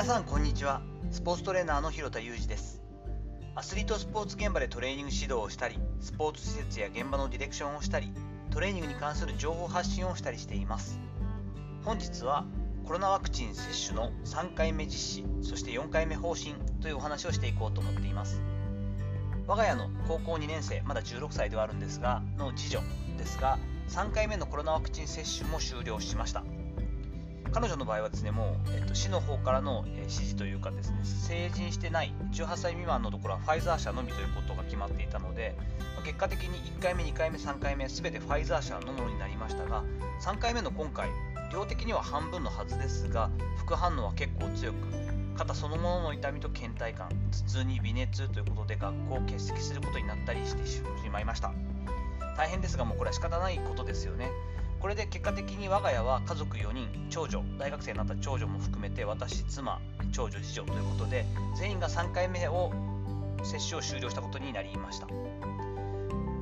皆さんこんにちは。スポーツトレーナーの広田裕二です。アスリートスポーツ現場でトレーニング指導をしたりスポーツ施設や現場のディレクションをしたりトレーニングに関する情報発信をしたりしています。本日はコロナワクチン接種の3回目実施そして4回目方針というお話をしていこうと思っています。我が家の高校2年生まだ16歳ではあるんですがの次女ですが3回目のコロナワクチン接種も終了しました。彼女の場合はですねもう、えっと、市の方からの、え指示というかですね成人してない18歳未満のところはファイザー社のみということが決まっていたので結果的に1回目2回目3回目全てファイザー社のものになりましたが3回目の今回量的には半分のはずですが副反応は結構強く肩そのものの痛みと倦怠感頭痛に微熱ということで学校を欠席することになったりしてしまいました。大変ですがもうこれは仕方ないことですよね。これで結果的に我が家は家族4人長女大学生になった長女も含めて私妻長女次女ということで全員が3回目を接種を終了したことになりました。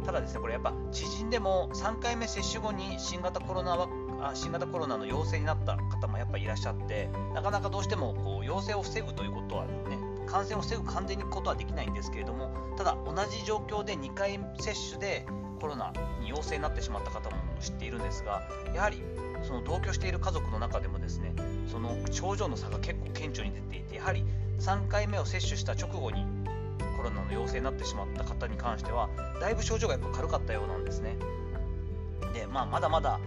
ただですねこれやっぱ知人でも3回目接種後に新型コロナは新型コロナの陽性になった方もやっぱりいらっしゃってなかなかどうしてもこう陽性を防ぐということはね感染を防ぐ完全にことはできないんですけれどもただ同じ状況で2回接種でコロナに陽性になってしまった方も知っているんですがやはりその同居している家族の中でもですねその症状の差が結構顕著に出ていてやはり3回目を接種した直後にコロナの陽性になってしまった方に関してはだいぶ症状がやっぱ軽かったようなんですね。でまあまだまだ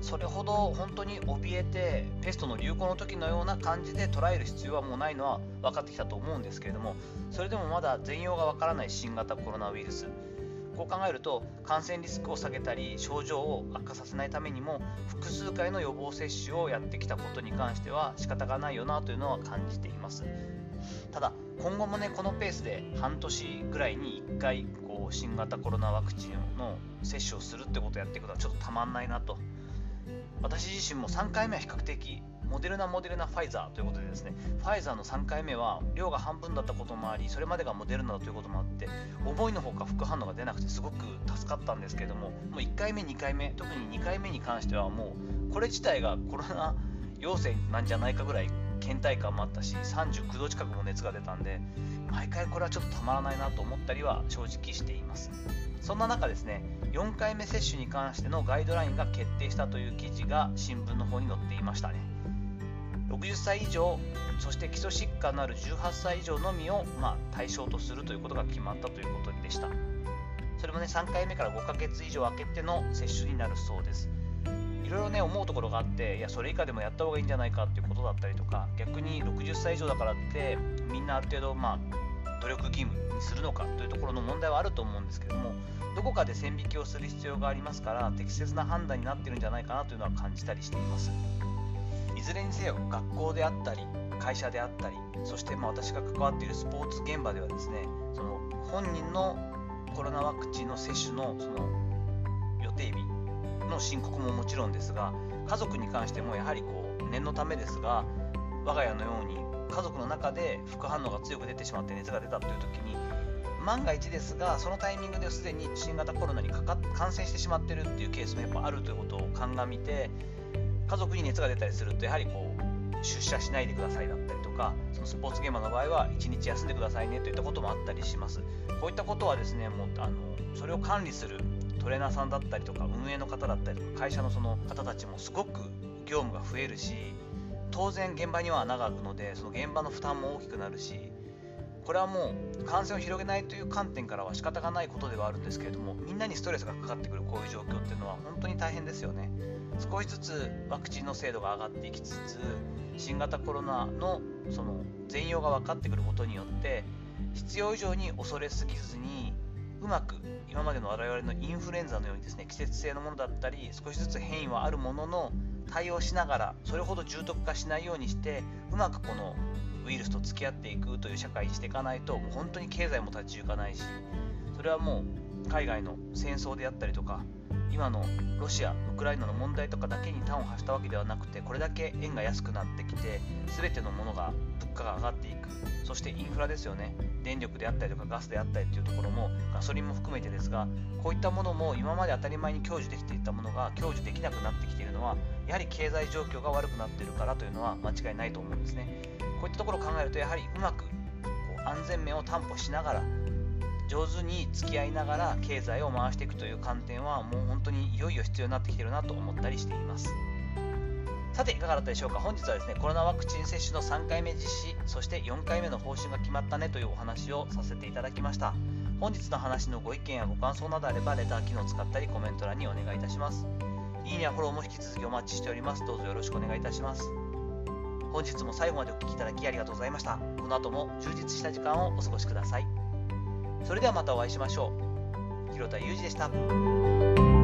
それほど本当に怯えてペストの流行の時のような感じで捉える必要はもうないのは分かってきたと思うんですけれどもそれでもまだ全容が分からない新型コロナウイルス。こう考えると感染リスクを下げたり症状を悪化させないためにも複数回の予防接種をやってきたことに関しては仕方がないよなというのは感じています。ただ今後もねこのペースで半年ぐらいに1回こう新型コロナワクチンの接種をするってことをやっていくのはちょっとたまんないなと。私自身も3回目は比較的モデルナ、モデルナ、ファイザーということでですね、ファイザーの3回目は量が半分だったこともあり、それまでがモデルナだということもあって、思いのほか副反応が出なくてすごく助かったんですけども、もう1回目、2回目、特に2回目に関してはもう、これ自体がコロナ 陽性なんじゃないかぐらい倦怠感もあったし、39度近くも熱が出たんで、毎回これはちょっとたまらないなと思ったりは正直しています。そんな中ですね、4回目接種に関してのガイドラインが決定したという記事が新聞の方に載っていましたね。60歳以上そして基礎疾患のある18歳以上のみを、まあ、対象とするということが決まったということでした。それもね3回目から5ヶ月以上空けての接種になるそうです。いろいろね思うところがあっていやそれ以下でもやった方がいいんじゃないかっていうことだったりとか逆に60歳以上だからってみんなある程度まあ努力義務にするのかというところの問題はあると思うんですけどもどこかで線引きをする必要がありますから適切な判断になってるんじゃないかなというのは感じたりしています。いずれにせよ学校であったり会社であったりそしてまあ私が関わっているスポーツ現場ではですねその本人のコロナワクチンの接種のその予定日の申告ももちろんですが家族に関してもやはりこう念のためですが我が家のように家族の中で副反応が強く出てしまって熱が出たという時に万が一ですがそのタイミングですでに新型コロナにかか感染してしまってるっていうケースもやっぱあるということを鑑みて家族に熱が出たりするとやはりこう出社しないでくださいだったりとかそのスポーツ現場の場合は1日休んでくださいねといったこともあったりします。こういったことはですねもうあのそれを管理するトレーナーさんだったりとか運営の方だったりとか会社のその方たちもすごく業務が増えるし当然現場には穴が開くのでその現場の負担も大きくなるしこれはもう感染を広げないという観点からは仕方がないことではあるんですけれどもみんなにストレスがかかってくるこういう状況っていうのは本当に大変ですよね。少しずつワクチンの精度が上がっていきつつ新型コロナのその全容が分かってくることによって必要以上に恐れすぎずにうまく今までの我々のインフルエンザのようにですね季節性のものだったり少しずつ変異はあるものの対応しながらそれほど重篤化しないようにしてうまくこのウイルスと付き合っていくという社会にしていかないともう本当に経済も立ち行かないしそれはもう海外の戦争であったりとか今のロシア、ウクライナの問題とかだけに端を発したわけではなくてこれだけ円が安くなってきて全てのものが物価が上がっていく。そしてインフラですよね。電力であったりとかガスであったりというところもガソリンも含めてですがこういったものも今まで当たり前に享受できていたものが享受できなくなってきているのはやはり経済状況が悪くなっているからというのは間違いないと思うんですね。こういったところを考えるとやはりうまくこう安全面を担保しながら上手に付き合いながら経済を回していくという観点はもう本当にいよいよ必要になってきてるなと思ったりしています。さていかがだったでしょうか？本日はですねコロナワクチン接種の3回目実施そして4回目の方針が決まったねというお話をさせていただきました。本日の話のご意見やご感想などあればレター機能を使ったりコメント欄にお願いいたします。いいねやフォローも引き続きお待ちしております。どうぞよろしくお願いいたします。本日も最後までお聴きいただきありがとうございました。この後も充実した時間をお過ごしください。それではまたお会いしましょう。広田裕二でした。